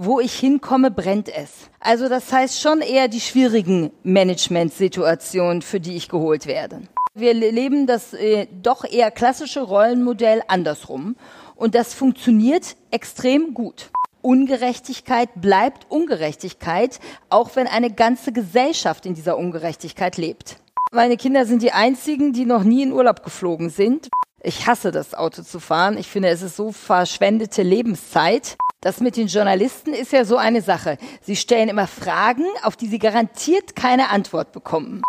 wo ich hinkomme, brennt es. Also das heißt schon eher die schwierigen Managementsituationen, für die ich geholt werde. Wir leben das äh, doch eher klassische Rollenmodell andersrum und das funktioniert extrem gut. Ungerechtigkeit bleibt Ungerechtigkeit, auch wenn eine ganze Gesellschaft in dieser Ungerechtigkeit lebt. Meine Kinder sind die einzigen, die noch nie in Urlaub geflogen sind. Ich hasse das Auto zu fahren. Ich finde, es ist so verschwendete Lebenszeit. Das mit den Journalisten ist ja so eine Sache. Sie stellen immer Fragen, auf die sie garantiert keine Antwort bekommen.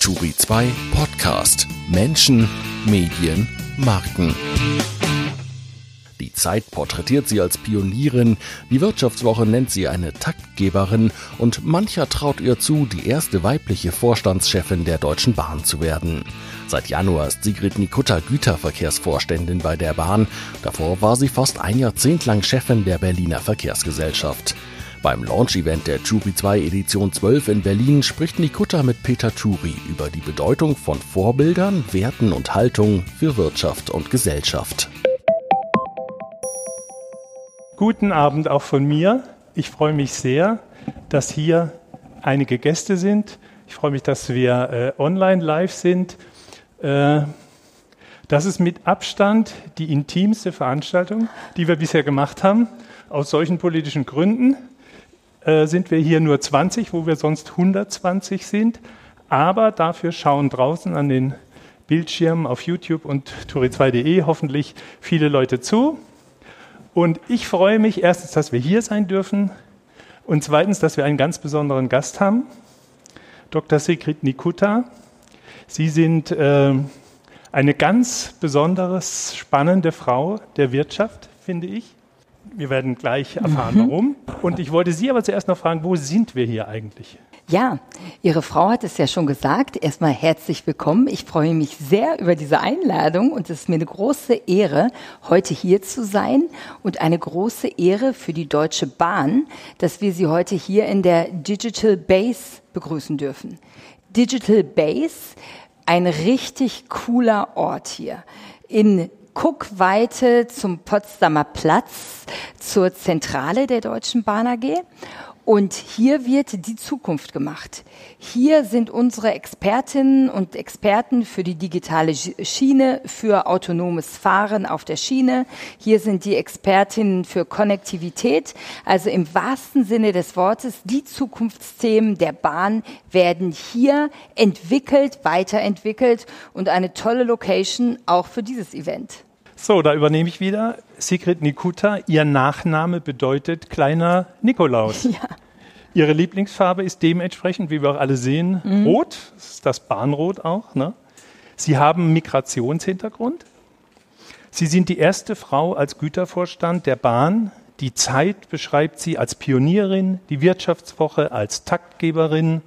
Turi 2 Podcast Menschen, Medien, Marken. Die Zeit porträtiert sie als Pionierin, die Wirtschaftswoche nennt sie eine Taktgeberin und mancher traut ihr zu, die erste weibliche Vorstandschefin der Deutschen Bahn zu werden. Seit Januar ist Sigrid Nikutta Güterverkehrsvorständin bei der Bahn. Davor war sie fast ein Jahrzehnt lang Chefin der Berliner Verkehrsgesellschaft. Beim Launch-Event der Turi 2 Edition 12 in Berlin spricht Nikutta mit Peter Turi über die Bedeutung von Vorbildern, Werten und Haltung für Wirtschaft und Gesellschaft. Guten Abend auch von mir. Ich freue mich sehr, dass hier einige Gäste sind. Ich freue mich, dass wir äh, online live sind. Äh, das ist mit Abstand die intimste Veranstaltung, die wir bisher gemacht haben. Aus solchen politischen Gründen äh, sind wir hier nur 20, wo wir sonst 120 sind. Aber dafür schauen draußen an den Bildschirmen auf YouTube und turi2.de hoffentlich viele Leute zu. Und ich freue mich erstens, dass wir hier sein dürfen und zweitens, dass wir einen ganz besonderen Gast haben, Dr. Sigrid Nikutta. Sie sind äh, eine ganz besonders spannende Frau der Wirtschaft, finde ich. Wir werden gleich erfahren, mhm. warum. Und ich wollte Sie aber zuerst noch fragen, wo sind wir hier eigentlich? Ja, Ihre Frau hat es ja schon gesagt. Erstmal herzlich willkommen. Ich freue mich sehr über diese Einladung und es ist mir eine große Ehre, heute hier zu sein und eine große Ehre für die Deutsche Bahn, dass wir Sie heute hier in der Digital Base begrüßen dürfen. Digital Base, ein richtig cooler Ort hier in Guckweite zum Potsdamer Platz zur Zentrale der Deutschen Bahn AG. Und hier wird die Zukunft gemacht. Hier sind unsere Expertinnen und Experten für die digitale Schiene, für autonomes Fahren auf der Schiene. Hier sind die Expertinnen für Konnektivität. Also im wahrsten Sinne des Wortes, die Zukunftsthemen der Bahn werden hier entwickelt, weiterentwickelt und eine tolle Location auch für dieses Event. So, da übernehme ich wieder. Sigrid Nikutta, ihr Nachname bedeutet kleiner Nikolaus. Ja. Ihre Lieblingsfarbe ist dementsprechend, wie wir auch alle sehen, mhm. rot. Das ist das Bahnrot auch. Ne? Sie haben Migrationshintergrund. Sie sind die erste Frau als Gütervorstand der Bahn. Die Zeit beschreibt sie als Pionierin, die Wirtschaftswoche als Taktgeberin.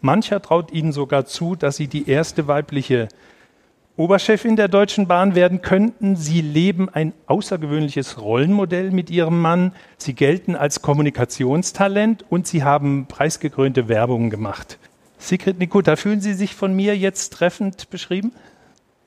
Mancher traut ihnen sogar zu, dass sie die erste weibliche Oberchefin der Deutschen Bahn werden könnten. Sie leben ein außergewöhnliches Rollenmodell mit ihrem Mann. Sie gelten als Kommunikationstalent und sie haben preisgekrönte Werbung gemacht. Sigrid Nikutta, fühlen Sie sich von mir jetzt treffend beschrieben?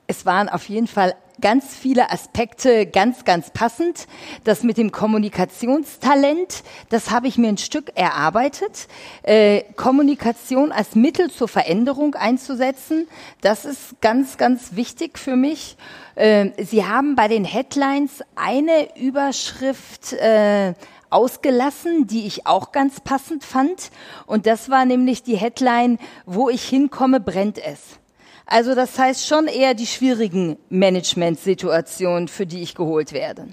Es waren auf jeden Fall ganz viele Aspekte ganz, ganz passend. Das mit dem Kommunikationstalent, das habe ich mir ein Stück erarbeitet. Äh, Kommunikation als Mittel zur Veränderung einzusetzen, das ist ganz, ganz wichtig für mich. Äh, Sie haben bei den Headlines eine Überschrift äh, ausgelassen, die ich auch ganz passend fand. Und das war nämlich die Headline, wo ich hinkomme, brennt es. Also das heißt schon eher die schwierigen Managementsituationen, für die ich geholt werde.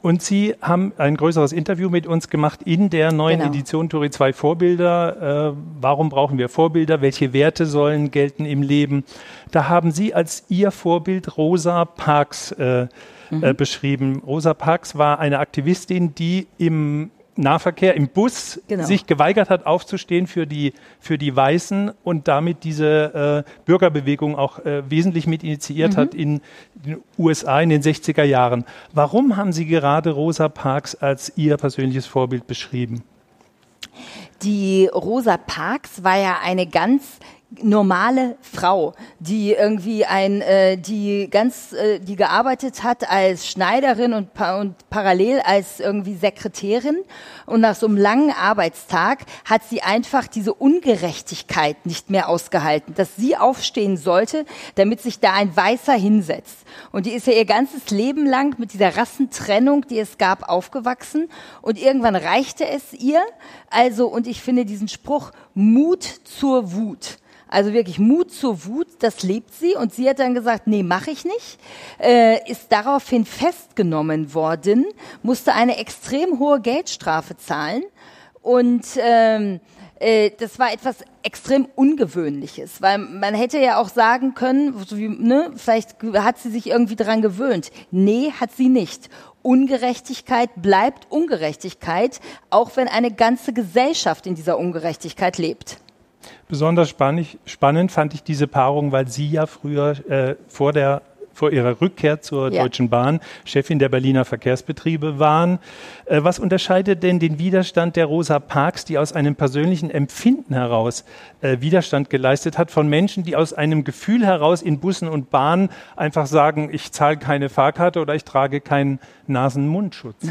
Und Sie haben ein größeres Interview mit uns gemacht in der neuen genau. Edition Turi 2 Vorbilder. Äh, warum brauchen wir Vorbilder? Welche Werte sollen gelten im Leben? Da haben Sie als Ihr Vorbild Rosa Parks äh, mhm. äh, beschrieben. Rosa Parks war eine Aktivistin, die im Nahverkehr im Bus genau. sich geweigert hat, aufzustehen für die, für die Weißen und damit diese äh, Bürgerbewegung auch äh, wesentlich mit initiiert mhm. hat in den USA in den 60er Jahren. Warum haben Sie gerade Rosa Parks als Ihr persönliches Vorbild beschrieben? Die Rosa Parks war ja eine ganz normale Frau, die irgendwie ein, äh, die ganz, äh, die gearbeitet hat als Schneiderin und, pa und parallel als irgendwie Sekretärin und nach so einem langen Arbeitstag hat sie einfach diese Ungerechtigkeit nicht mehr ausgehalten, dass sie aufstehen sollte, damit sich da ein Weißer hinsetzt. Und die ist ja ihr ganzes Leben lang mit dieser Rassentrennung, die es gab, aufgewachsen und irgendwann reichte es ihr. Also, und ich finde diesen Spruch Mut zur Wut also wirklich Mut zur Wut, das lebt sie. Und sie hat dann gesagt, nee, mache ich nicht. Äh, ist daraufhin festgenommen worden, musste eine extrem hohe Geldstrafe zahlen. Und ähm, äh, das war etwas extrem Ungewöhnliches, weil man hätte ja auch sagen können, so wie, ne, vielleicht hat sie sich irgendwie daran gewöhnt. Nee, hat sie nicht. Ungerechtigkeit bleibt Ungerechtigkeit, auch wenn eine ganze Gesellschaft in dieser Ungerechtigkeit lebt. Besonders spannend fand ich diese Paarung, weil Sie ja früher äh, vor der vor ihrer Rückkehr zur ja. Deutschen Bahn Chefin der Berliner Verkehrsbetriebe waren. Äh, was unterscheidet denn den Widerstand der Rosa Parks, die aus einem persönlichen Empfinden heraus äh, Widerstand geleistet hat, von Menschen, die aus einem Gefühl heraus in Bussen und Bahnen einfach sagen, ich zahle keine Fahrkarte oder ich trage keinen Nasen-Mundschutz?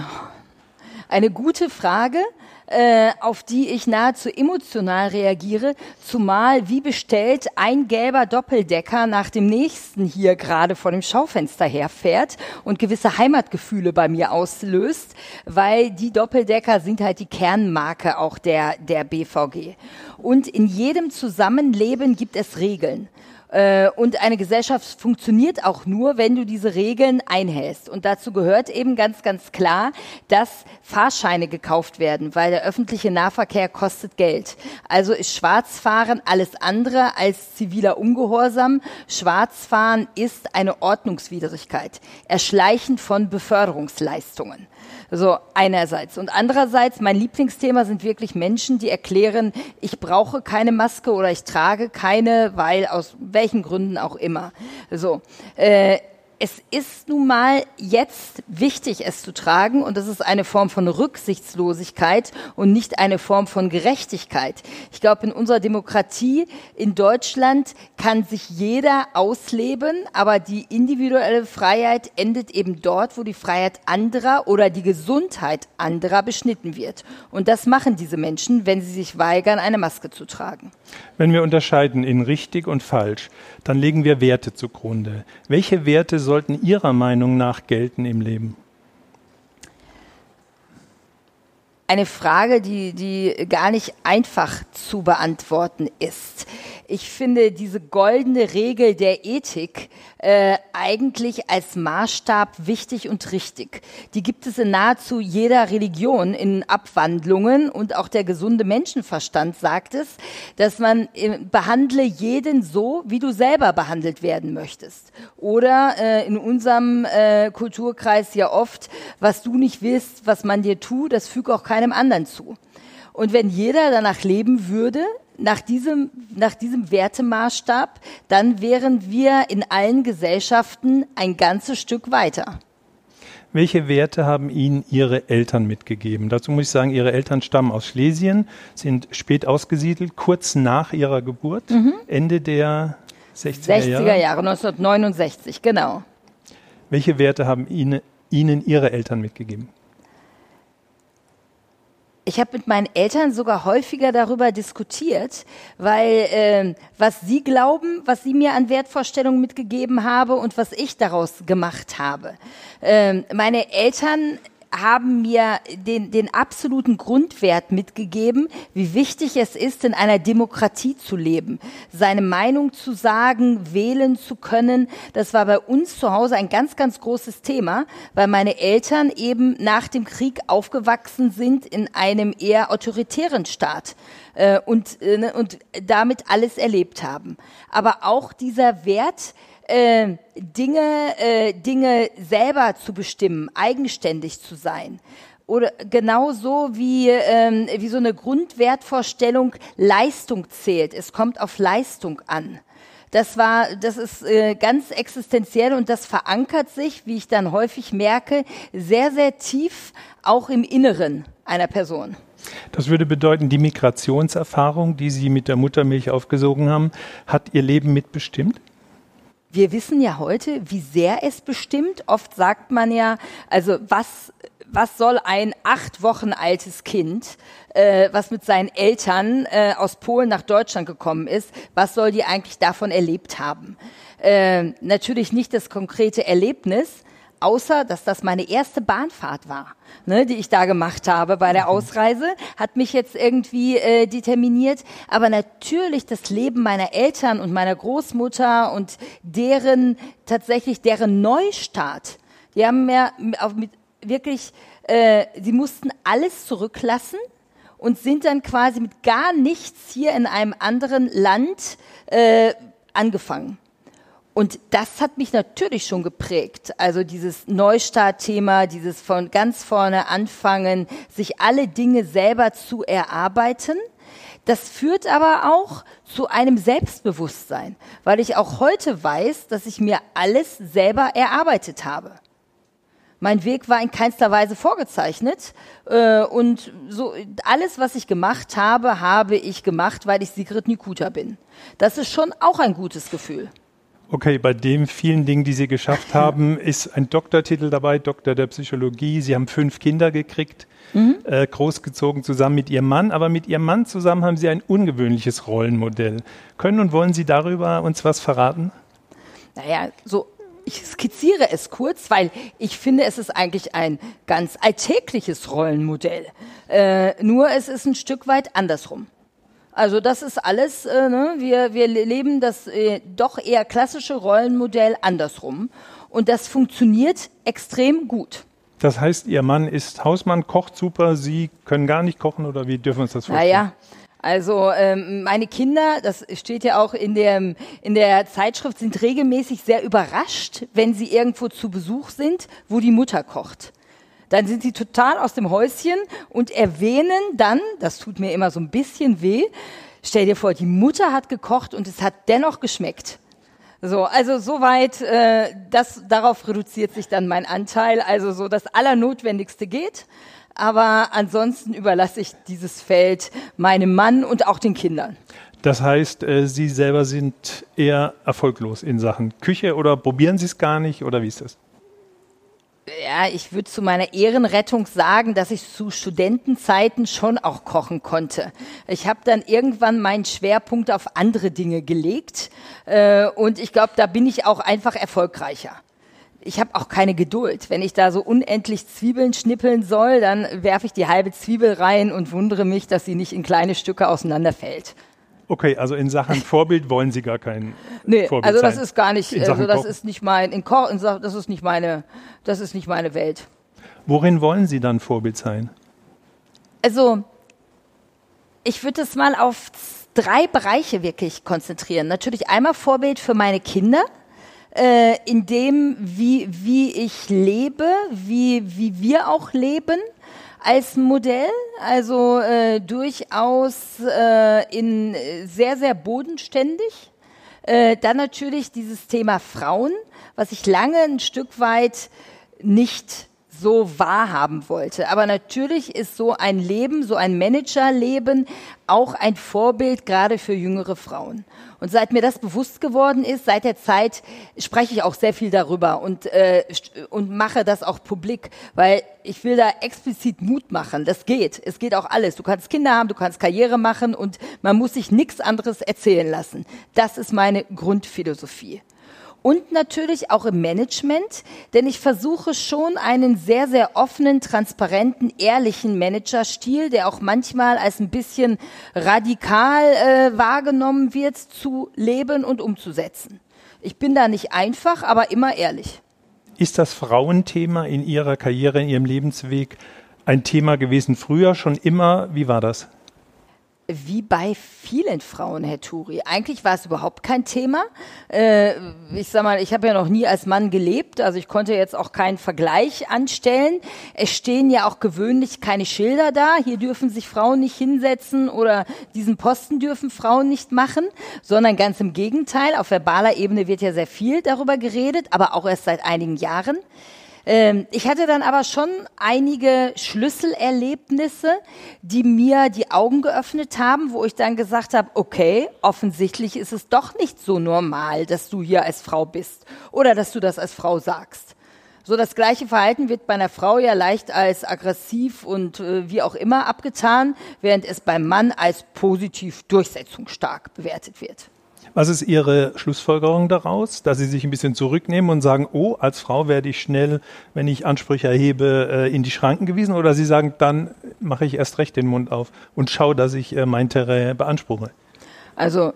Eine gute Frage äh, auf die ich nahezu emotional reagiere, zumal wie bestellt ein gelber Doppeldecker nach dem nächsten hier gerade vor dem Schaufenster herfährt und gewisse Heimatgefühle bei mir auslöst, weil die Doppeldecker sind halt die Kernmarke auch der, der BVG. Und in jedem Zusammenleben gibt es Regeln. Äh, und eine Gesellschaft funktioniert auch nur, wenn du diese Regeln einhältst. Und dazu gehört eben ganz, ganz klar, dass Fahrscheine gekauft werden, weil der öffentliche Nahverkehr kostet Geld. Also ist Schwarzfahren alles andere als ziviler Ungehorsam. Schwarzfahren ist eine Ordnungswidrigkeit. Erschleichen von Beförderungsleistungen. So einerseits. Und andererseits, mein Lieblingsthema sind wirklich Menschen, die erklären, ich brauche keine Maske oder ich trage keine, weil aus welchen Gründen auch immer. So. Äh, es ist nun mal jetzt wichtig, es zu tragen und das ist eine Form von Rücksichtslosigkeit und nicht eine Form von Gerechtigkeit. Ich glaube, in unserer Demokratie in Deutschland kann sich jeder ausleben, aber die individuelle Freiheit endet eben dort, wo die Freiheit anderer oder die Gesundheit anderer beschnitten wird. Und das machen diese Menschen, wenn sie sich weigern, eine Maske zu tragen. Wenn wir unterscheiden in richtig und falsch, dann legen wir Werte zugrunde. Welche Werte sollten Ihrer Meinung nach gelten im Leben? Eine Frage, die, die gar nicht einfach zu beantworten ist ich finde diese goldene Regel der Ethik äh, eigentlich als Maßstab wichtig und richtig. Die gibt es in nahezu jeder Religion in Abwandlungen und auch der gesunde Menschenverstand sagt es, dass man äh, behandle jeden so, wie du selber behandelt werden möchtest. Oder äh, in unserem äh, Kulturkreis ja oft, was du nicht willst, was man dir tut, das füge auch keinem anderen zu. Und wenn jeder danach leben würde, nach diesem, nach diesem Wertemaßstab, dann wären wir in allen Gesellschaften ein ganzes Stück weiter. Welche Werte haben Ihnen Ihre Eltern mitgegeben? Dazu muss ich sagen, Ihre Eltern stammen aus Schlesien, sind spät ausgesiedelt, kurz nach Ihrer Geburt, mhm. Ende der 60er Jahre. 60er Jahre, 1969, genau. Welche Werte haben Ihnen, Ihnen Ihre Eltern mitgegeben? Ich habe mit meinen Eltern sogar häufiger darüber diskutiert, weil äh, was sie glauben, was sie mir an Wertvorstellungen mitgegeben habe und was ich daraus gemacht habe. Äh, meine Eltern haben mir den, den absoluten Grundwert mitgegeben, wie wichtig es ist, in einer Demokratie zu leben, seine Meinung zu sagen, wählen zu können. Das war bei uns zu Hause ein ganz, ganz großes Thema, weil meine Eltern eben nach dem Krieg aufgewachsen sind in einem eher autoritären Staat äh, und, äh, ne, und damit alles erlebt haben. Aber auch dieser Wert, äh, Dinge, äh, Dinge selber zu bestimmen, eigenständig zu sein. Oder genauso wie, ähm, wie so eine Grundwertvorstellung Leistung zählt. Es kommt auf Leistung an. Das war, das ist äh, ganz existenziell und das verankert sich, wie ich dann häufig merke, sehr, sehr tief auch im Inneren einer Person. Das würde bedeuten, die Migrationserfahrung, die Sie mit der Muttermilch aufgesogen haben, hat Ihr Leben mitbestimmt? Wir wissen ja heute, wie sehr es bestimmt. Oft sagt man ja, also was, was soll ein acht Wochen altes Kind, äh, was mit seinen Eltern äh, aus Polen nach Deutschland gekommen ist, was soll die eigentlich davon erlebt haben? Äh, natürlich nicht das konkrete Erlebnis, außer dass das meine erste Bahnfahrt war, ne, die ich da gemacht habe bei der mhm. Ausreise, hat mich jetzt irgendwie äh, determiniert. Aber natürlich das Leben meiner Eltern und meiner Großmutter und deren tatsächlich deren Neustart. Die haben mir mit wirklich, äh, die mussten alles zurücklassen und sind dann quasi mit gar nichts hier in einem anderen Land äh, angefangen. Und das hat mich natürlich schon geprägt. Also dieses Neustart-Thema, dieses von ganz vorne anfangen, sich alle Dinge selber zu erarbeiten. Das führt aber auch zu einem Selbstbewusstsein, weil ich auch heute weiß, dass ich mir alles selber erarbeitet habe. Mein Weg war in keinster Weise vorgezeichnet äh, und so alles, was ich gemacht habe, habe ich gemacht, weil ich Sigrid Nikuta bin. Das ist schon auch ein gutes Gefühl. Okay, bei den vielen Dingen, die Sie geschafft haben, ist ein Doktortitel dabei, Doktor der Psychologie. Sie haben fünf Kinder gekriegt, mhm. äh, großgezogen zusammen mit Ihrem Mann. Aber mit Ihrem Mann zusammen haben Sie ein ungewöhnliches Rollenmodell. Können und wollen Sie darüber uns was verraten? Naja, so ich skizziere es kurz, weil ich finde, es ist eigentlich ein ganz alltägliches Rollenmodell. Äh, nur es ist ein Stück weit andersrum. Also das ist alles, äh, ne? wir, wir leben das äh, doch eher klassische Rollenmodell andersrum. Und das funktioniert extrem gut. Das heißt, Ihr Mann ist Hausmann, kocht super, Sie können gar nicht kochen oder wie dürfen wir uns das vorstellen? Naja, also ähm, meine Kinder, das steht ja auch in der, in der Zeitschrift, sind regelmäßig sehr überrascht, wenn sie irgendwo zu Besuch sind, wo die Mutter kocht dann sind sie total aus dem Häuschen und erwähnen dann, das tut mir immer so ein bisschen weh, stell dir vor, die Mutter hat gekocht und es hat dennoch geschmeckt. So, also soweit, äh, das darauf reduziert sich dann mein Anteil. Also so das Allernotwendigste geht, aber ansonsten überlasse ich dieses Feld meinem Mann und auch den Kindern. Das heißt, äh, Sie selber sind eher erfolglos in Sachen Küche oder probieren Sie es gar nicht oder wie ist das? Ja, ich würde zu meiner Ehrenrettung sagen, dass ich zu Studentenzeiten schon auch kochen konnte. Ich habe dann irgendwann meinen Schwerpunkt auf andere Dinge gelegt äh, und ich glaube, da bin ich auch einfach erfolgreicher. Ich habe auch keine Geduld. Wenn ich da so unendlich Zwiebeln schnippeln soll, dann werfe ich die halbe Zwiebel rein und wundere mich, dass sie nicht in kleine Stücke auseinanderfällt. Okay, also in Sachen Vorbild wollen Sie gar keinen nee, Vorbild also das sein. ist gar nicht, also das Kochen. ist nicht mein, in Ko das ist nicht meine, das ist nicht meine Welt. Worin wollen Sie dann Vorbild sein? Also, ich würde es mal auf drei Bereiche wirklich konzentrieren. Natürlich einmal Vorbild für meine Kinder, äh, in dem, wie, wie ich lebe, wie, wie wir auch leben als Modell, also äh, durchaus äh, in sehr, sehr bodenständig. Äh, dann natürlich dieses Thema Frauen, was ich lange ein Stück weit nicht so wahrhaben wollte. Aber natürlich ist so ein Leben, so ein Managerleben auch ein Vorbild gerade für jüngere Frauen. Und seit mir das bewusst geworden ist, seit der Zeit spreche ich auch sehr viel darüber und, äh, und mache das auch publik, weil ich will da explizit Mut machen. Das geht. Es geht auch alles. Du kannst Kinder haben, du kannst Karriere machen und man muss sich nichts anderes erzählen lassen. Das ist meine Grundphilosophie und natürlich auch im Management, denn ich versuche schon einen sehr, sehr offenen, transparenten, ehrlichen Managerstil, der auch manchmal als ein bisschen radikal äh, wahrgenommen wird, zu leben und umzusetzen. Ich bin da nicht einfach, aber immer ehrlich. Ist das Frauenthema in Ihrer Karriere, in Ihrem Lebensweg ein Thema gewesen früher schon immer? Wie war das? Wie bei vielen Frauen, Herr Turi. Eigentlich war es überhaupt kein Thema. Äh, ich sag mal, ich habe ja noch nie als Mann gelebt, also ich konnte jetzt auch keinen Vergleich anstellen. Es stehen ja auch gewöhnlich keine Schilder da. Hier dürfen sich Frauen nicht hinsetzen oder diesen Posten dürfen Frauen nicht machen, sondern ganz im Gegenteil. Auf verbaler Ebene wird ja sehr viel darüber geredet, aber auch erst seit einigen Jahren. Ähm, ich hatte dann aber schon einige Schlüsselerlebnisse, die mir die Augen geöffnet haben, wo ich dann gesagt habe, okay, offensichtlich ist es doch nicht so normal, dass du hier als Frau bist oder dass du das als Frau sagst. So das gleiche Verhalten wird bei einer Frau ja leicht als aggressiv und äh, wie auch immer abgetan, während es beim Mann als positiv durchsetzungsstark bewertet wird. Was ist Ihre Schlussfolgerung daraus, dass Sie sich ein bisschen zurücknehmen und sagen, oh, als Frau werde ich schnell, wenn ich Ansprüche erhebe, äh, in die Schranken gewiesen? Oder Sie sagen, dann mache ich erst recht den Mund auf und schaue, dass ich äh, mein Terrain beanspruche? Also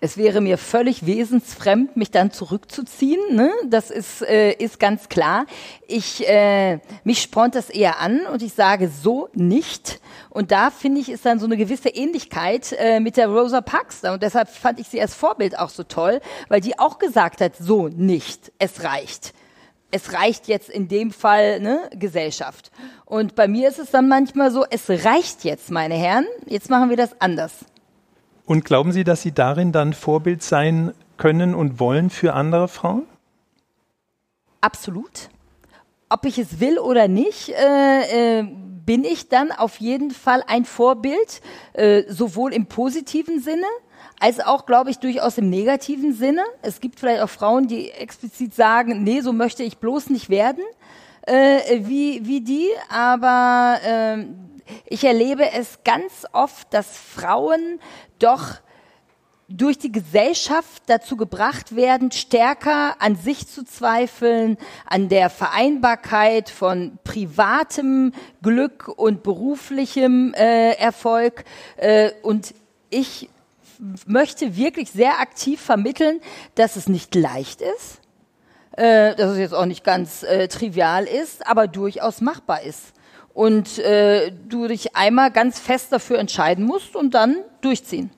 es wäre mir völlig wesensfremd, mich dann zurückzuziehen. Ne? Das ist, äh, ist ganz klar. Ich, äh, mich spornt das eher an und ich sage so nicht. Und da finde ich, ist dann so eine gewisse Ähnlichkeit äh, mit der Rosa Parks. Und deshalb fand ich sie als Vorbild auch so toll, weil die auch gesagt hat, so nicht, es reicht es reicht jetzt in dem Fall ne, Gesellschaft. Und bei mir ist es dann manchmal so, es reicht jetzt, meine Herren, jetzt machen wir das anders. Und glauben Sie, dass Sie darin dann Vorbild sein können und wollen für andere Frauen? Absolut. Ob ich es will oder nicht, äh, äh, bin ich dann auf jeden Fall ein Vorbild, äh, sowohl im positiven Sinne, als auch, glaube ich, durchaus im negativen Sinne. Es gibt vielleicht auch Frauen, die explizit sagen, nee, so möchte ich bloß nicht werden, äh, wie, wie die, aber äh, ich erlebe es ganz oft, dass Frauen doch durch die Gesellschaft dazu gebracht werden, stärker an sich zu zweifeln, an der Vereinbarkeit von privatem Glück und beruflichem äh, Erfolg. Äh, und ich möchte wirklich sehr aktiv vermitteln, dass es nicht leicht ist, äh, dass es jetzt auch nicht ganz äh, trivial ist, aber durchaus machbar ist. Und äh, du dich einmal ganz fest dafür entscheiden musst und dann durchziehen.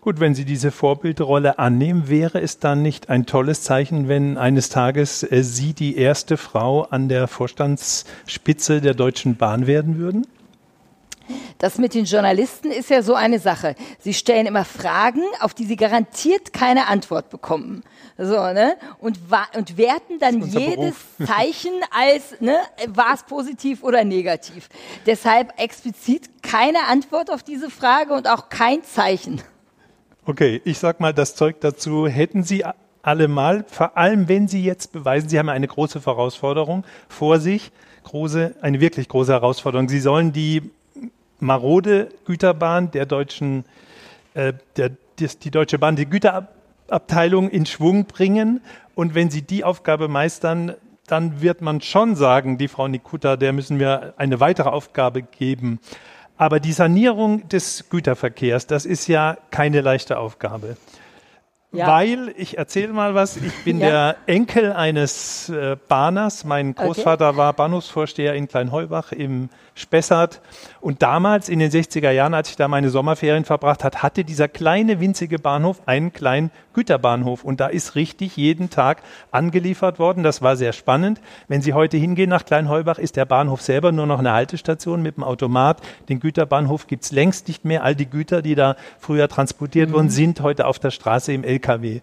Gut, wenn Sie diese Vorbildrolle annehmen, wäre es dann nicht ein tolles Zeichen, wenn eines Tages äh, Sie die erste Frau an der Vorstandsspitze der Deutschen Bahn werden würden? Das mit den Journalisten ist ja so eine Sache. Sie stellen immer Fragen, auf die sie garantiert keine Antwort bekommen. So, ne? Und, und werten dann jedes Beruf. Zeichen als, ne, war es positiv oder negativ. Deshalb explizit keine Antwort auf diese Frage und auch kein Zeichen. Okay, ich sag mal das Zeug dazu. Hätten Sie alle mal, vor allem wenn Sie jetzt beweisen, Sie haben eine große Herausforderung vor sich, große, eine wirklich große Herausforderung. Sie sollen die marode Güterbahn der deutschen, äh, der, die, die Deutsche Bahn, die Güterabteilung in Schwung bringen. Und wenn Sie die Aufgabe meistern, dann wird man schon sagen, die Frau Nikuta, der müssen wir eine weitere Aufgabe geben. Aber die Sanierung des Güterverkehrs, das ist ja keine leichte Aufgabe. Ja. Weil, ich erzähle mal was, ich bin ja. der Enkel eines äh, Bahners. Mein Großvater okay. war Bahnhofsvorsteher in Kleinheubach im Spessart. Und damals in den 60er Jahren, als ich da meine Sommerferien verbracht hat, hatte dieser kleine winzige Bahnhof einen kleinen Güterbahnhof. Und da ist richtig jeden Tag angeliefert worden. Das war sehr spannend. Wenn Sie heute hingehen nach Kleinheubach, ist der Bahnhof selber nur noch eine Haltestation mit dem Automat. Den Güterbahnhof gibt's längst nicht mehr. All die Güter, die da früher transportiert mhm. wurden, sind heute auf der Straße im LKW.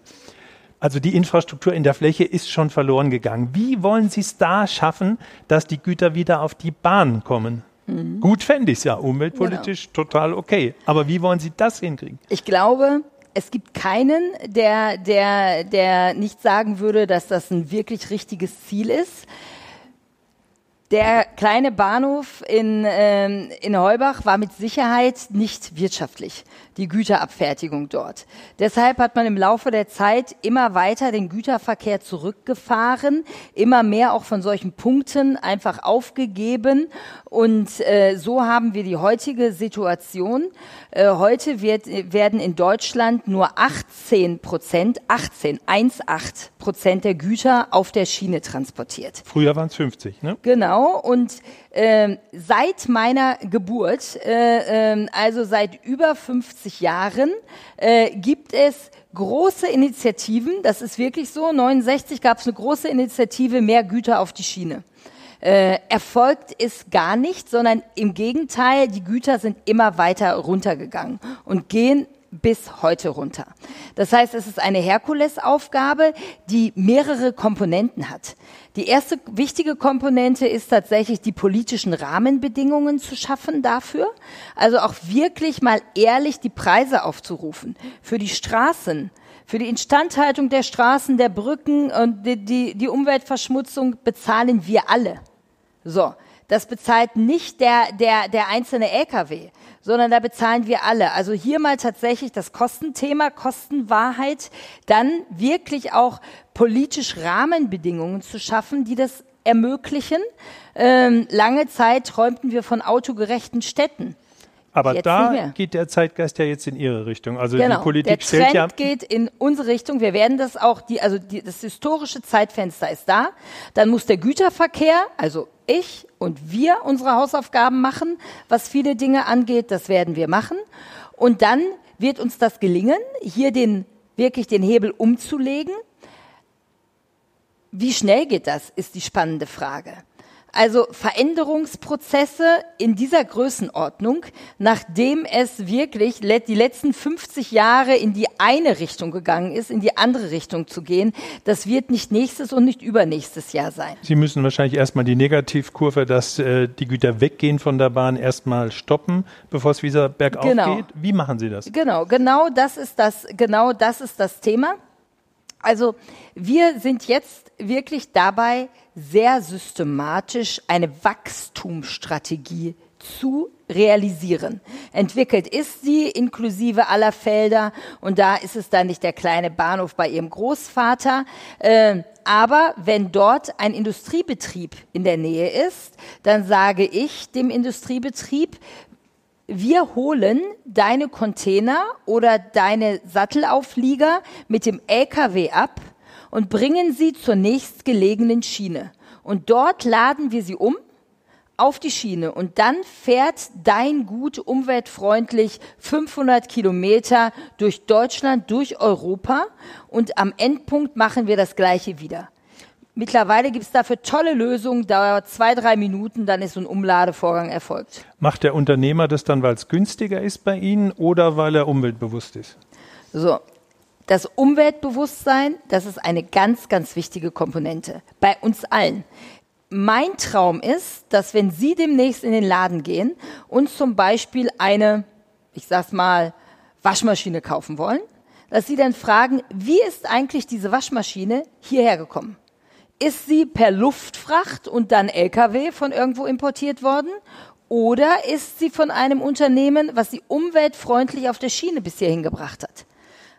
Also die Infrastruktur in der Fläche ist schon verloren gegangen. Wie wollen Sie es da schaffen, dass die Güter wieder auf die Bahn kommen? Mhm. Gut fände ich es ja, umweltpolitisch genau. total okay. Aber wie wollen Sie das hinkriegen? Ich glaube, es gibt keinen, der, der, der nicht sagen würde, dass das ein wirklich richtiges Ziel ist. Der kleine Bahnhof in, ähm, in Heubach war mit Sicherheit nicht wirtschaftlich, die Güterabfertigung dort. Deshalb hat man im Laufe der Zeit immer weiter den Güterverkehr zurückgefahren, immer mehr auch von solchen Punkten einfach aufgegeben. Und äh, so haben wir die heutige Situation. Äh, heute wird, werden in Deutschland nur 18 Prozent, 18, 1,8 Prozent der Güter auf der Schiene transportiert. Früher waren es 50, ne? Genau. Und äh, seit meiner Geburt, äh, äh, also seit über 50 Jahren, äh, gibt es große Initiativen, das ist wirklich so, 69 gab es eine große Initiative, mehr Güter auf die Schiene. Äh, erfolgt ist gar nicht, sondern im Gegenteil, die Güter sind immer weiter runtergegangen und gehen bis heute runter. Das heißt, es ist eine Herkulesaufgabe, die mehrere Komponenten hat. Die erste wichtige Komponente ist tatsächlich die politischen Rahmenbedingungen zu schaffen dafür. Also auch wirklich mal ehrlich die Preise aufzurufen. Für die Straßen, für die Instandhaltung der Straßen, der Brücken und die, die, die Umweltverschmutzung bezahlen wir alle. So. Das bezahlt nicht der, der, der einzelne LKW, sondern da bezahlen wir alle. Also hier mal tatsächlich das Kostenthema, Kostenwahrheit, dann wirklich auch politisch Rahmenbedingungen zu schaffen, die das ermöglichen. Ähm, lange Zeit träumten wir von autogerechten Städten. Aber jetzt da geht der Zeitgeist ja jetzt in Ihre Richtung. Also genau. die Politik der stellt Trend ja geht in unsere Richtung. Wir werden das auch, die, also die, das historische Zeitfenster ist da. Dann muss der Güterverkehr, also ich und wir unsere Hausaufgaben machen, was viele Dinge angeht. Das werden wir machen. Und dann wird uns das gelingen, hier den wirklich den Hebel umzulegen. Wie schnell geht das, ist die spannende Frage. Also Veränderungsprozesse in dieser Größenordnung, nachdem es wirklich die letzten 50 Jahre in die eine Richtung gegangen ist, in die andere Richtung zu gehen, das wird nicht nächstes und nicht übernächstes Jahr sein. Sie müssen wahrscheinlich erstmal die Negativkurve, dass äh, die Güter weggehen von der Bahn, erstmal stoppen, bevor es wieder bergauf genau. geht. Wie machen Sie das? Genau, genau das ist das, genau das ist das Thema. Also wir sind jetzt wirklich dabei, sehr systematisch eine Wachstumsstrategie zu realisieren. Entwickelt ist sie inklusive aller Felder und da ist es dann nicht der kleine Bahnhof bei ihrem Großvater. Äh, aber wenn dort ein Industriebetrieb in der Nähe ist, dann sage ich dem Industriebetrieb, wir holen deine Container oder deine Sattelauflieger mit dem LKW ab und bringen sie zur nächstgelegenen Schiene. Und dort laden wir sie um auf die Schiene und dann fährt dein Gut umweltfreundlich 500 Kilometer durch Deutschland, durch Europa und am Endpunkt machen wir das Gleiche wieder. Mittlerweile gibt es dafür tolle Lösungen, dauert zwei, drei Minuten, dann ist so ein Umladevorgang erfolgt. Macht der Unternehmer das dann, weil es günstiger ist bei Ihnen oder weil er umweltbewusst ist? So, das Umweltbewusstsein, das ist eine ganz, ganz wichtige Komponente bei uns allen. Mein Traum ist, dass wenn Sie demnächst in den Laden gehen und zum Beispiel eine, ich sag's mal, Waschmaschine kaufen wollen, dass Sie dann fragen, wie ist eigentlich diese Waschmaschine hierher gekommen? Ist sie per Luftfracht und dann LKW von irgendwo importiert worden? Oder ist sie von einem Unternehmen, was sie umweltfreundlich auf der Schiene bis hierhin gebracht hat?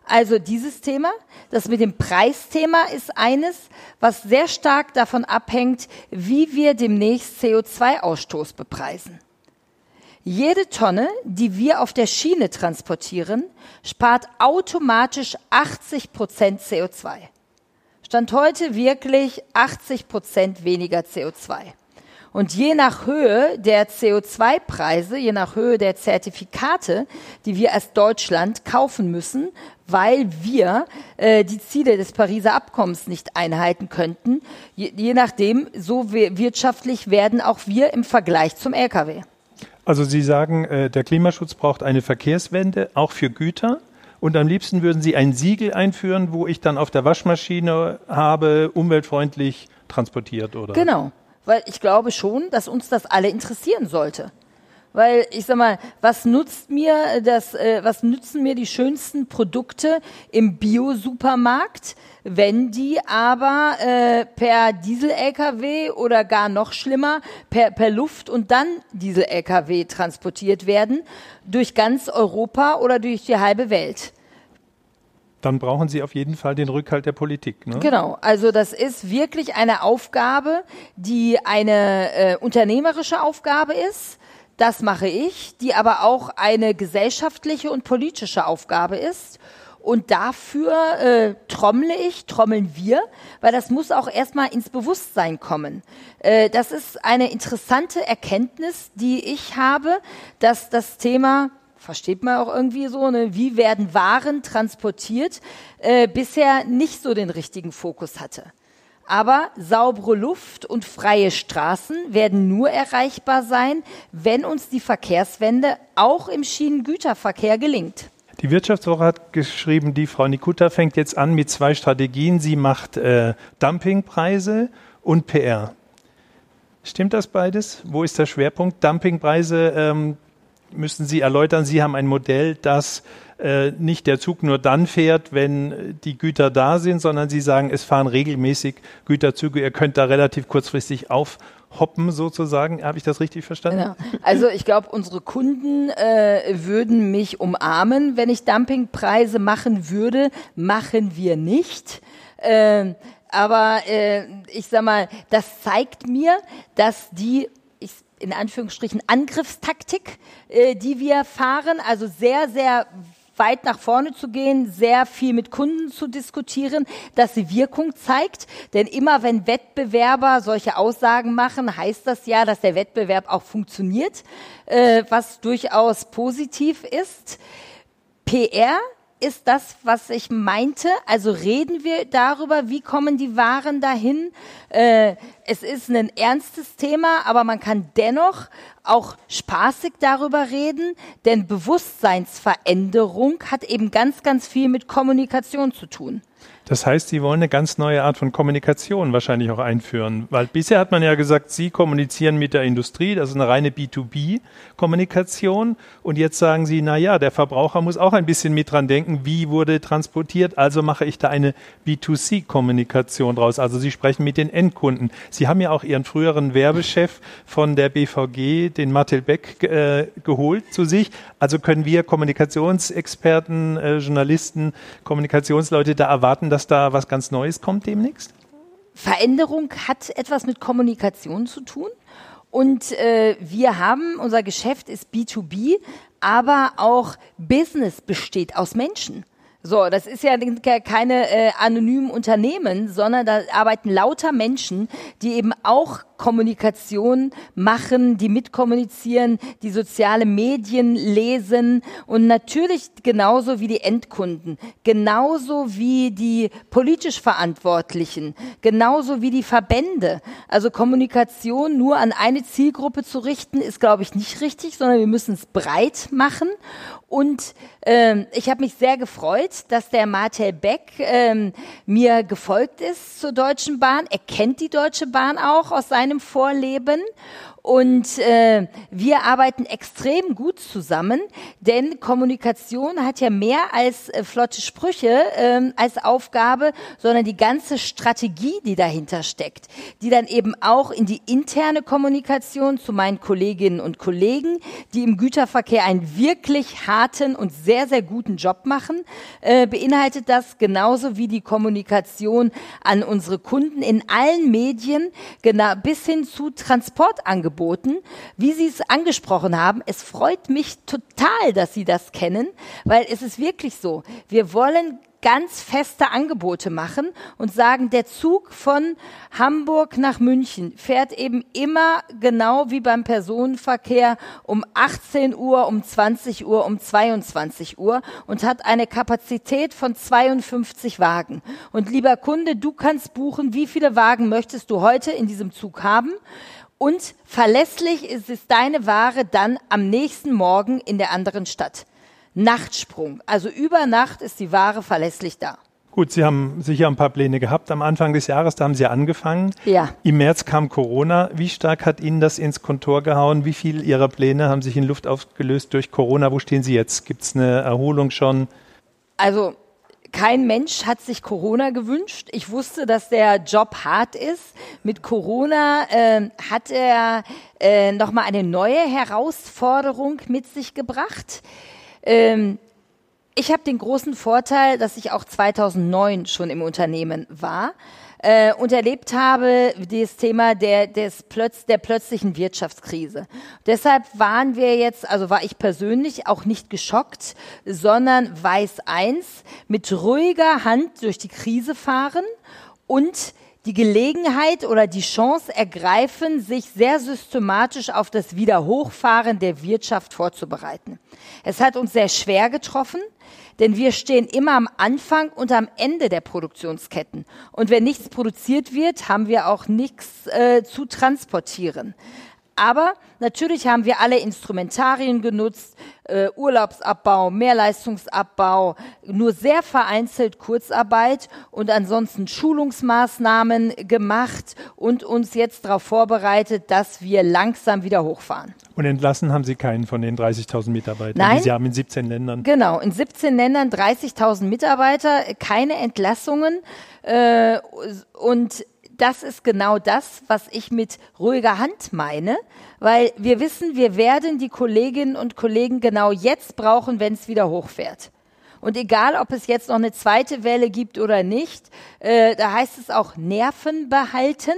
Also dieses Thema, das mit dem Preisthema ist eines, was sehr stark davon abhängt, wie wir demnächst CO2-Ausstoß bepreisen. Jede Tonne, die wir auf der Schiene transportieren, spart automatisch 80 Prozent CO2. Stand heute wirklich 80 Prozent weniger CO2. Und je nach Höhe der CO2-Preise, je nach Höhe der Zertifikate, die wir als Deutschland kaufen müssen, weil wir äh, die Ziele des Pariser Abkommens nicht einhalten könnten, je, je nachdem, so wirtschaftlich werden auch wir im Vergleich zum Lkw. Also Sie sagen, äh, der Klimaschutz braucht eine Verkehrswende, auch für Güter. Und am liebsten würden Sie ein Siegel einführen, wo ich dann auf der Waschmaschine habe, umweltfreundlich transportiert, oder? Genau weil ich glaube schon, dass uns das alle interessieren sollte. Weil ich sag mal, was nutzt mir das, äh, was nützen mir die schönsten Produkte im Bio-Supermarkt, wenn die aber äh, per Diesel-LKW oder gar noch schlimmer per, per Luft und dann Diesel-LKW transportiert werden durch ganz Europa oder durch die halbe Welt dann brauchen Sie auf jeden Fall den Rückhalt der Politik. Ne? Genau, also das ist wirklich eine Aufgabe, die eine äh, unternehmerische Aufgabe ist. Das mache ich, die aber auch eine gesellschaftliche und politische Aufgabe ist. Und dafür äh, trommle ich, trommeln wir, weil das muss auch erstmal ins Bewusstsein kommen. Äh, das ist eine interessante Erkenntnis, die ich habe, dass das Thema versteht man auch irgendwie so, ne? wie werden Waren transportiert, äh, bisher nicht so den richtigen Fokus hatte. Aber saubere Luft und freie Straßen werden nur erreichbar sein, wenn uns die Verkehrswende auch im Schienengüterverkehr gelingt. Die Wirtschaftswoche hat geschrieben, die Frau Nikuta fängt jetzt an mit zwei Strategien. Sie macht äh, Dumpingpreise und PR. Stimmt das beides? Wo ist der Schwerpunkt? Dumpingpreise ähm, müssen Sie erläutern. Sie haben ein Modell, das äh, nicht der Zug nur dann fährt, wenn die Güter da sind, sondern Sie sagen, es fahren regelmäßig Güterzüge. Ihr könnt da relativ kurzfristig aufhoppen sozusagen. Habe ich das richtig verstanden? Genau. Also ich glaube, unsere Kunden äh, würden mich umarmen, wenn ich Dumpingpreise machen würde. Machen wir nicht. Äh, aber äh, ich sag mal, das zeigt mir, dass die ich, in Anführungsstrichen Angriffstaktik, äh, die wir fahren, also sehr, sehr weit nach vorne zu gehen, sehr viel mit Kunden zu diskutieren, dass sie Wirkung zeigt. Denn immer wenn Wettbewerber solche Aussagen machen, heißt das ja, dass der Wettbewerb auch funktioniert, äh, was durchaus positiv ist. PR ist das, was ich meinte. Also reden wir darüber, wie kommen die Waren dahin. Äh, es ist ein ernstes Thema, aber man kann dennoch auch spaßig darüber reden, denn Bewusstseinsveränderung hat eben ganz, ganz viel mit Kommunikation zu tun. Das heißt, Sie wollen eine ganz neue Art von Kommunikation wahrscheinlich auch einführen, weil bisher hat man ja gesagt, Sie kommunizieren mit der Industrie, das ist eine reine B2B-Kommunikation und jetzt sagen Sie, na ja, der Verbraucher muss auch ein bisschen mit dran denken, wie wurde transportiert, also mache ich da eine B2C-Kommunikation draus. Also Sie sprechen mit den Endkunden. Sie haben ja auch Ihren früheren Werbechef von der BVG, den Martel Beck, äh, geholt zu sich. Also können wir Kommunikationsexperten, äh, Journalisten, Kommunikationsleute da erwarten, dass da was ganz Neues kommt demnächst? Veränderung hat etwas mit Kommunikation zu tun. Und äh, wir haben, unser Geschäft ist B2B, aber auch Business besteht aus Menschen. So, das ist ja keine äh, anonymen Unternehmen, sondern da arbeiten lauter Menschen, die eben auch Kommunikation machen, die mitkommunizieren, die soziale Medien lesen und natürlich genauso wie die Endkunden, genauso wie die politisch Verantwortlichen, genauso wie die Verbände. Also Kommunikation nur an eine Zielgruppe zu richten, ist, glaube ich, nicht richtig, sondern wir müssen es breit machen. Und ähm, ich habe mich sehr gefreut, dass der Martel Beck ähm, mir gefolgt ist zur Deutschen Bahn. Er kennt die Deutsche Bahn auch aus seinem meinem Vorleben und äh, wir arbeiten extrem gut zusammen, denn Kommunikation hat ja mehr als äh, flotte Sprüche äh, als Aufgabe, sondern die ganze Strategie, die dahinter steckt, die dann eben auch in die interne Kommunikation zu meinen Kolleginnen und Kollegen, die im Güterverkehr einen wirklich harten und sehr, sehr guten Job machen, äh, beinhaltet das genauso wie die Kommunikation an unsere Kunden in allen Medien, genau bis hin zu Transportangeboten angeboten. Wie Sie es angesprochen haben, es freut mich total, dass Sie das kennen, weil es ist wirklich so. Wir wollen ganz feste Angebote machen und sagen, der Zug von Hamburg nach München fährt eben immer genau wie beim Personenverkehr um 18 Uhr, um 20 Uhr, um 22 Uhr und hat eine Kapazität von 52 Wagen. Und lieber Kunde, du kannst buchen, wie viele Wagen möchtest du heute in diesem Zug haben? Und verlässlich ist es deine Ware dann am nächsten Morgen in der anderen Stadt. Nachtsprung. Also über Nacht ist die Ware verlässlich da. Gut, Sie haben sicher ein paar Pläne gehabt am Anfang des Jahres, da haben Sie angefangen. Ja. Im März kam Corona. Wie stark hat Ihnen das ins Kontor gehauen? Wie viel Ihrer Pläne haben sich in Luft aufgelöst durch Corona? Wo stehen Sie jetzt? Gibt es eine Erholung schon? Also kein Mensch hat sich Corona gewünscht. Ich wusste, dass der Job hart ist. Mit Corona äh, hat er äh, nochmal eine neue Herausforderung mit sich gebracht. Ähm, ich habe den großen Vorteil, dass ich auch 2009 schon im Unternehmen war äh, und erlebt habe das Thema der, des Plötz, der plötzlichen Wirtschaftskrise. Deshalb waren wir jetzt, also war ich persönlich auch nicht geschockt, sondern weiß eins, mit ruhiger Hand durch die Krise fahren und die Gelegenheit oder die Chance ergreifen, sich sehr systematisch auf das Wiederhochfahren der Wirtschaft vorzubereiten. Es hat uns sehr schwer getroffen, denn wir stehen immer am Anfang und am Ende der Produktionsketten. Und wenn nichts produziert wird, haben wir auch nichts äh, zu transportieren. Aber natürlich haben wir alle Instrumentarien genutzt, äh, Urlaubsabbau, Mehrleistungsabbau, nur sehr vereinzelt Kurzarbeit und ansonsten Schulungsmaßnahmen gemacht und uns jetzt darauf vorbereitet, dass wir langsam wieder hochfahren. Und entlassen haben Sie keinen von den 30.000 Mitarbeitern, Nein, die Sie haben in 17 Ländern. Genau, in 17 Ländern 30.000 Mitarbeiter, keine Entlassungen äh, und das ist genau das, was ich mit ruhiger Hand meine, weil wir wissen, wir werden die Kolleginnen und Kollegen genau jetzt brauchen, wenn es wieder hochfährt. Und egal, ob es jetzt noch eine zweite Welle gibt oder nicht, äh, da heißt es auch Nerven behalten.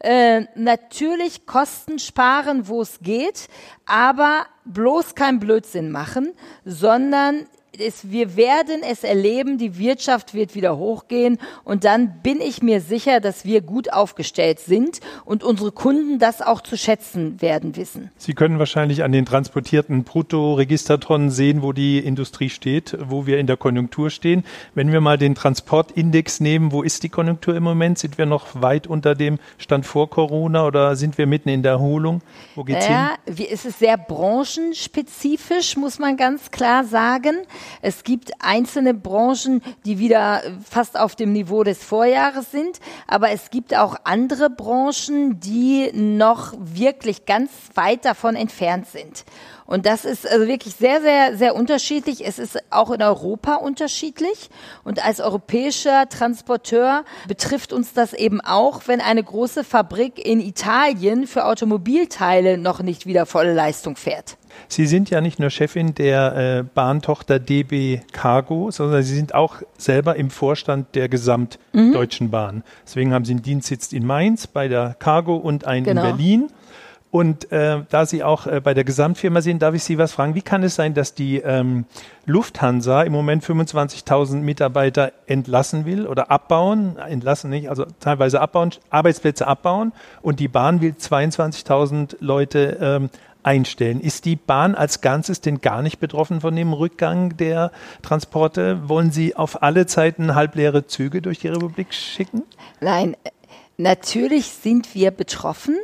Äh, natürlich Kosten sparen, wo es geht, aber bloß kein Blödsinn machen, sondern es, wir werden es erleben, die Wirtschaft wird wieder hochgehen und dann bin ich mir sicher, dass wir gut aufgestellt sind und unsere Kunden das auch zu schätzen werden wissen. Sie können wahrscheinlich an den transportierten Bruttoregistertonnen sehen, wo die Industrie steht, wo wir in der Konjunktur stehen. Wenn wir mal den Transportindex nehmen, wo ist die Konjunktur im Moment? Sind wir noch weit unter dem Stand vor Corona oder sind wir mitten in der Erholung? Wo geht's ja, hin? Es ist sehr branchenspezifisch, muss man ganz klar sagen. Es gibt einzelne Branchen, die wieder fast auf dem Niveau des Vorjahres sind, aber es gibt auch andere Branchen, die noch wirklich ganz weit davon entfernt sind. Und das ist also wirklich sehr, sehr, sehr unterschiedlich. Es ist auch in Europa unterschiedlich. Und als europäischer Transporteur betrifft uns das eben auch, wenn eine große Fabrik in Italien für Automobilteile noch nicht wieder volle Leistung fährt. Sie sind ja nicht nur Chefin der äh, Bahntochter DB Cargo, sondern Sie sind auch selber im Vorstand der Gesamtdeutschen mhm. Bahn. Deswegen haben Sie einen Dienstsitz in Mainz bei der Cargo und einen genau. in Berlin. Und äh, da Sie auch äh, bei der Gesamtfirma sind, darf ich Sie was fragen. Wie kann es sein, dass die ähm, Lufthansa im Moment 25.000 Mitarbeiter entlassen will oder abbauen, entlassen nicht, also teilweise abbauen, Arbeitsplätze abbauen und die Bahn will 22.000 Leute ähm, einstellen. Ist die Bahn als Ganzes denn gar nicht betroffen von dem Rückgang der Transporte? Wollen Sie auf alle Zeiten halbleere Züge durch die Republik schicken? Nein, natürlich sind wir betroffen.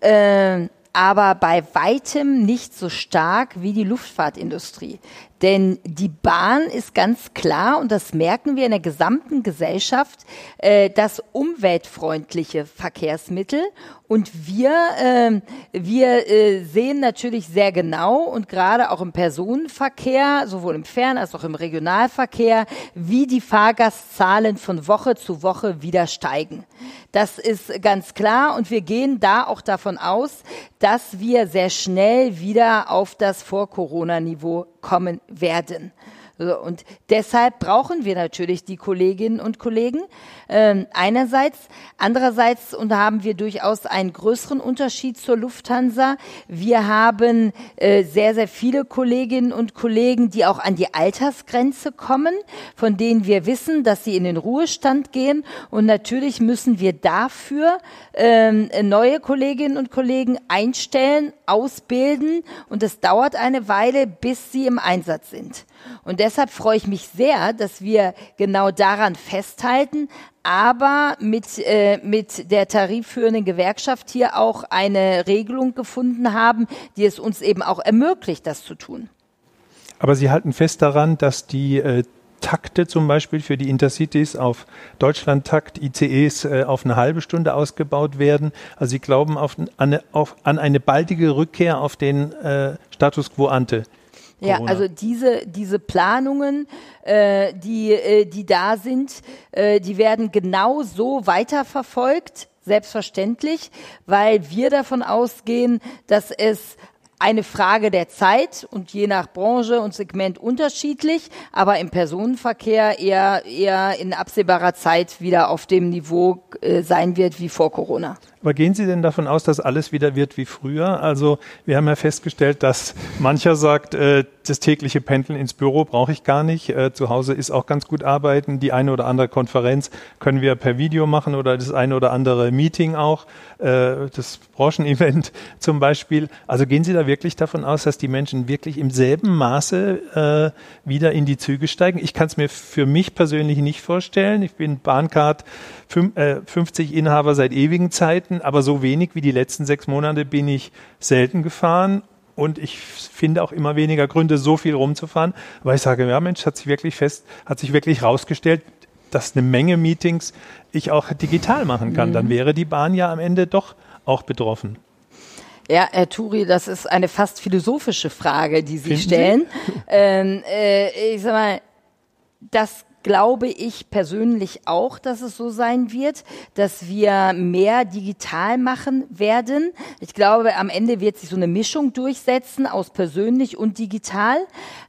Äh, aber bei weitem nicht so stark wie die Luftfahrtindustrie. Denn die Bahn ist ganz klar, und das merken wir in der gesamten Gesellschaft, äh, das umweltfreundliche Verkehrsmittel. Und wir, äh, wir äh, sehen natürlich sehr genau und gerade auch im Personenverkehr, sowohl im Fern- als auch im Regionalverkehr, wie die Fahrgastzahlen von Woche zu Woche wieder steigen. Das ist ganz klar und wir gehen da auch davon aus, dass wir sehr schnell wieder auf das Vor-Corona-Niveau kommen werden. Und deshalb brauchen wir natürlich die Kolleginnen und Kollegen äh, einerseits. Andererseits und haben wir durchaus einen größeren Unterschied zur Lufthansa. Wir haben äh, sehr, sehr viele Kolleginnen und Kollegen, die auch an die Altersgrenze kommen, von denen wir wissen, dass sie in den Ruhestand gehen. Und natürlich müssen wir dafür äh, neue Kolleginnen und Kollegen einstellen, ausbilden. Und es dauert eine Weile, bis sie im Einsatz sind. Und deshalb freue ich mich sehr, dass wir genau daran festhalten, aber mit, äh, mit der tarifführenden Gewerkschaft hier auch eine Regelung gefunden haben, die es uns eben auch ermöglicht, das zu tun. Aber Sie halten fest daran, dass die äh, Takte zum Beispiel für die Intercities auf Deutschlandtakt, ICEs äh, auf eine halbe Stunde ausgebaut werden. Also Sie glauben auf, an, eine, auf, an eine baldige Rückkehr auf den äh, Status quo ante. Ja, also diese, diese Planungen, äh, die, äh, die da sind, äh, die werden genau so weiterverfolgt, selbstverständlich, weil wir davon ausgehen, dass es eine Frage der Zeit und je nach Branche und Segment unterschiedlich, aber im Personenverkehr eher, eher in absehbarer Zeit wieder auf dem Niveau äh, sein wird wie vor Corona. Aber gehen Sie denn davon aus, dass alles wieder wird wie früher? Also wir haben ja festgestellt, dass mancher sagt, äh, das tägliche Pendeln ins Büro brauche ich gar nicht. Äh, zu Hause ist auch ganz gut arbeiten. Die eine oder andere Konferenz können wir per Video machen oder das eine oder andere Meeting auch, äh, das Branchenevent zum Beispiel. Also gehen Sie da wirklich davon aus, dass die Menschen wirklich im selben Maße äh, wieder in die Züge steigen? Ich kann es mir für mich persönlich nicht vorstellen. Ich bin Bahncard 50 äh, Inhaber seit ewigen Zeiten aber so wenig wie die letzten sechs Monate bin ich selten gefahren und ich finde auch immer weniger Gründe, so viel rumzufahren, weil ich sage, ja Mensch, hat sich wirklich fest, hat sich wirklich rausgestellt, dass eine Menge Meetings ich auch digital machen kann. Mhm. Dann wäre die Bahn ja am Ende doch auch betroffen. Ja, Herr Turi, das ist eine fast philosophische Frage, die Sie Finden stellen. Sie? Ähm, äh, ich sag mal, das glaube ich persönlich auch, dass es so sein wird, dass wir mehr digital machen werden. Ich glaube, am Ende wird sich so eine Mischung durchsetzen aus persönlich und digital.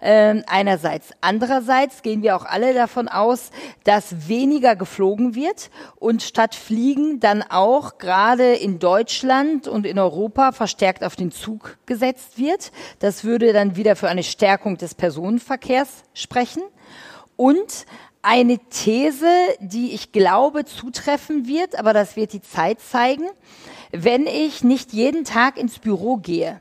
Ähm, einerseits. Andererseits gehen wir auch alle davon aus, dass weniger geflogen wird und statt Fliegen dann auch gerade in Deutschland und in Europa verstärkt auf den Zug gesetzt wird. Das würde dann wieder für eine Stärkung des Personenverkehrs sprechen. Und eine These, die ich glaube zutreffen wird, aber das wird die Zeit zeigen. Wenn ich nicht jeden Tag ins Büro gehe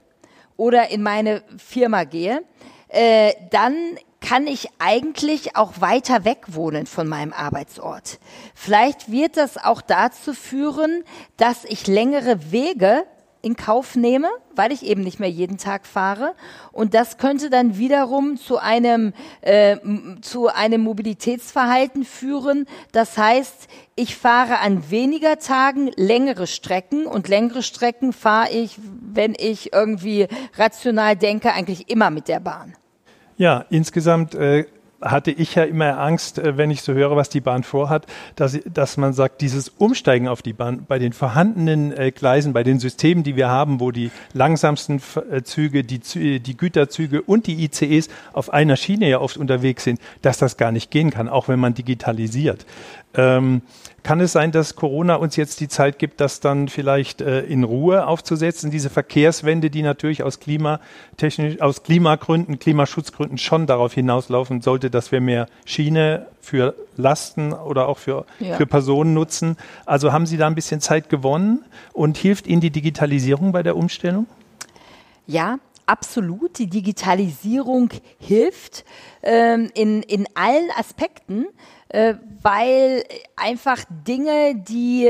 oder in meine Firma gehe, äh, dann kann ich eigentlich auch weiter weg wohnen von meinem Arbeitsort. Vielleicht wird das auch dazu führen, dass ich längere Wege in Kauf nehme, weil ich eben nicht mehr jeden Tag fahre. Und das könnte dann wiederum zu einem, äh, zu einem Mobilitätsverhalten führen. Das heißt, ich fahre an weniger Tagen längere Strecken und längere Strecken fahre ich, wenn ich irgendwie rational denke, eigentlich immer mit der Bahn. Ja, insgesamt äh, hatte ich ja immer Angst, äh, wenn ich so höre, was die Bahn vorhat, dass, dass man sagt, dieses Umsteigen auf die Bahn bei den vorhandenen äh, Gleisen, bei den Systemen, die wir haben, wo die langsamsten äh, Züge, die, die Güterzüge und die ICEs auf einer Schiene ja oft unterwegs sind, dass das gar nicht gehen kann, auch wenn man digitalisiert. Ähm, kann es sein, dass Corona uns jetzt die Zeit gibt, das dann vielleicht äh, in Ruhe aufzusetzen, diese Verkehrswende, die natürlich aus klimatechnisch, aus Klimagründen, Klimaschutzgründen schon darauf hinauslaufen sollte, dass wir mehr Schiene für Lasten oder auch für, ja. für Personen nutzen. Also haben Sie da ein bisschen Zeit gewonnen und hilft Ihnen die Digitalisierung bei der Umstellung? Ja, absolut. Die Digitalisierung hilft ähm, in, in allen Aspekten weil einfach Dinge, die,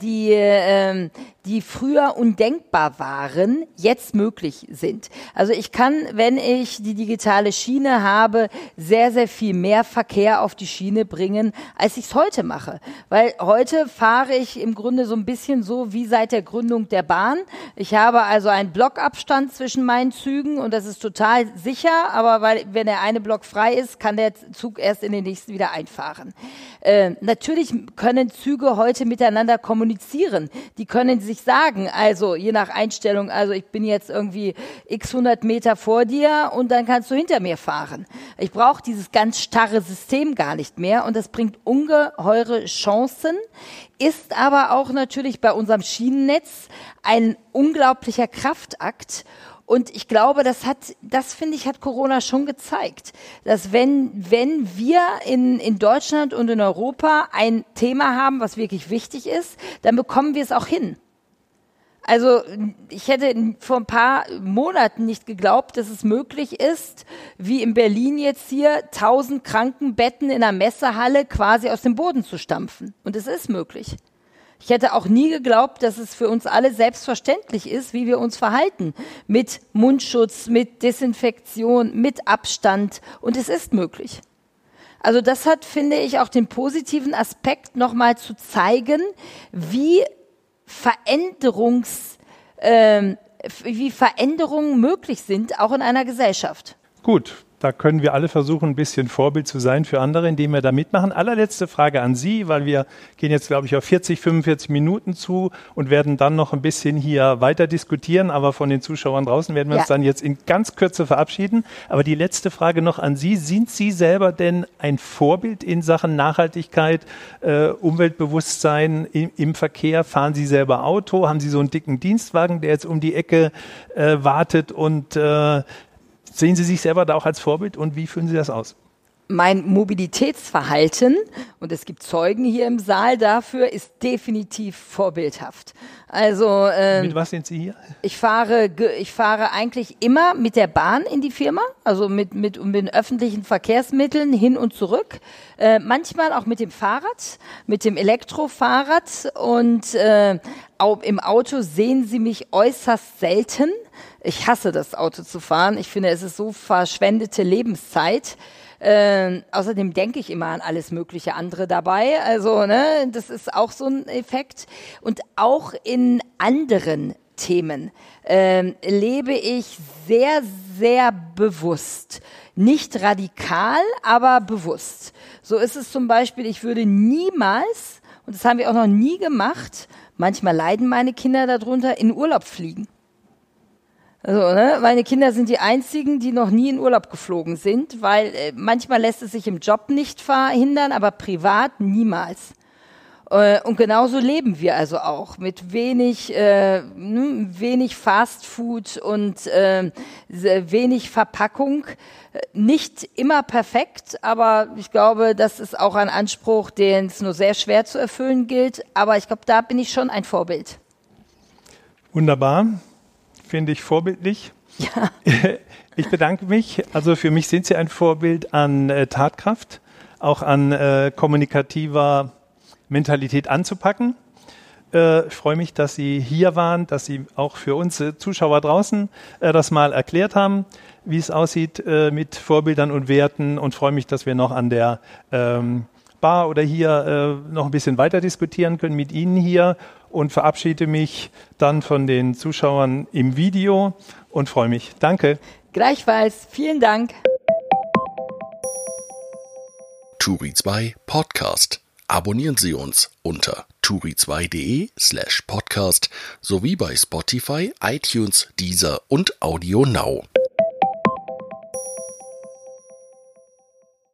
die, ähm, die früher undenkbar waren, jetzt möglich sind. Also ich kann, wenn ich die digitale Schiene habe, sehr, sehr viel mehr Verkehr auf die Schiene bringen, als ich es heute mache. Weil heute fahre ich im Grunde so ein bisschen so wie seit der Gründung der Bahn. Ich habe also einen Blockabstand zwischen meinen Zügen und das ist total sicher, aber weil, wenn der eine Block frei ist, kann der Zug erst in den nächsten wieder einfahren. Äh, natürlich können Züge heute miteinander kommunizieren. Die können sich sagen, also je nach Einstellung, also ich bin jetzt irgendwie x 100 Meter vor dir und dann kannst du hinter mir fahren. Ich brauche dieses ganz starre System gar nicht mehr und das bringt ungeheure Chancen, ist aber auch natürlich bei unserem Schienennetz ein unglaublicher Kraftakt und ich glaube, das hat, das finde ich, hat Corona schon gezeigt, dass wenn, wenn wir in, in Deutschland und in Europa ein Thema haben, was wirklich wichtig ist, dann bekommen wir es auch hin. Also ich hätte vor ein paar Monaten nicht geglaubt, dass es möglich ist, wie in Berlin jetzt hier, tausend Krankenbetten in einer Messehalle quasi aus dem Boden zu stampfen. Und es ist möglich. Ich hätte auch nie geglaubt, dass es für uns alle selbstverständlich ist, wie wir uns verhalten. Mit Mundschutz, mit Desinfektion, mit Abstand. Und es ist möglich. Also das hat, finde ich, auch den positiven Aspekt nochmal zu zeigen, wie Veränderungs, äh, wie Veränderungen möglich sind, auch in einer Gesellschaft. Gut, da können wir alle versuchen, ein bisschen Vorbild zu sein für andere, indem wir da mitmachen. Allerletzte Frage an Sie, weil wir gehen jetzt, glaube ich, auf 40, 45 Minuten zu und werden dann noch ein bisschen hier weiter diskutieren. Aber von den Zuschauern draußen werden wir ja. uns dann jetzt in ganz Kürze verabschieden. Aber die letzte Frage noch an Sie. Sind Sie selber denn ein Vorbild in Sachen Nachhaltigkeit, äh, Umweltbewusstsein im, im, Verkehr? Fahren Sie selber Auto? Haben Sie so einen dicken Dienstwagen, der jetzt um die Ecke äh, wartet und äh, Sehen Sie sich selber da auch als Vorbild und wie führen Sie das aus? mein Mobilitätsverhalten, und es gibt Zeugen hier im Saal dafür, ist definitiv vorbildhaft. Also ähm, mit was sind Sie hier? Ich fahre, ich fahre eigentlich immer mit der Bahn in die Firma, also mit mit, mit den öffentlichen Verkehrsmitteln hin und zurück. Äh, manchmal auch mit dem Fahrrad, mit dem Elektrofahrrad und äh, auch im Auto sehen Sie mich äußerst selten. Ich hasse das Auto zu fahren. Ich finde, es ist so verschwendete Lebenszeit. Äh, außerdem denke ich immer an alles mögliche andere dabei. Also, ne, das ist auch so ein Effekt. Und auch in anderen Themen äh, lebe ich sehr, sehr bewusst. Nicht radikal, aber bewusst. So ist es zum Beispiel, ich würde niemals, und das haben wir auch noch nie gemacht, manchmal leiden meine Kinder darunter, in Urlaub fliegen. Also, ne, meine Kinder sind die einzigen, die noch nie in Urlaub geflogen sind, weil äh, manchmal lässt es sich im Job nicht verhindern, aber privat niemals. Äh, und genauso leben wir also auch mit wenig, äh, hm, wenig Fast Food und äh, wenig Verpackung. Nicht immer perfekt, aber ich glaube, das ist auch ein Anspruch, den es nur sehr schwer zu erfüllen gilt. Aber ich glaube, da bin ich schon ein Vorbild. Wunderbar finde ich vorbildlich. Ja. Ich bedanke mich. Also für mich sind Sie ein Vorbild an äh, Tatkraft, auch an äh, kommunikativer Mentalität anzupacken. Äh, ich freue mich, dass Sie hier waren, dass Sie auch für uns äh, Zuschauer draußen äh, das mal erklärt haben, wie es aussieht äh, mit Vorbildern und Werten und freue mich, dass wir noch an der ähm, Bar oder hier äh, noch ein bisschen weiter diskutieren können mit Ihnen hier und verabschiede mich dann von den Zuschauern im Video und freue mich. Danke. Gleichfalls. Vielen Dank. Turi 2 Podcast. Abonnieren Sie uns unter turi2.de slash podcast sowie bei Spotify, iTunes, Deezer und Audio Now.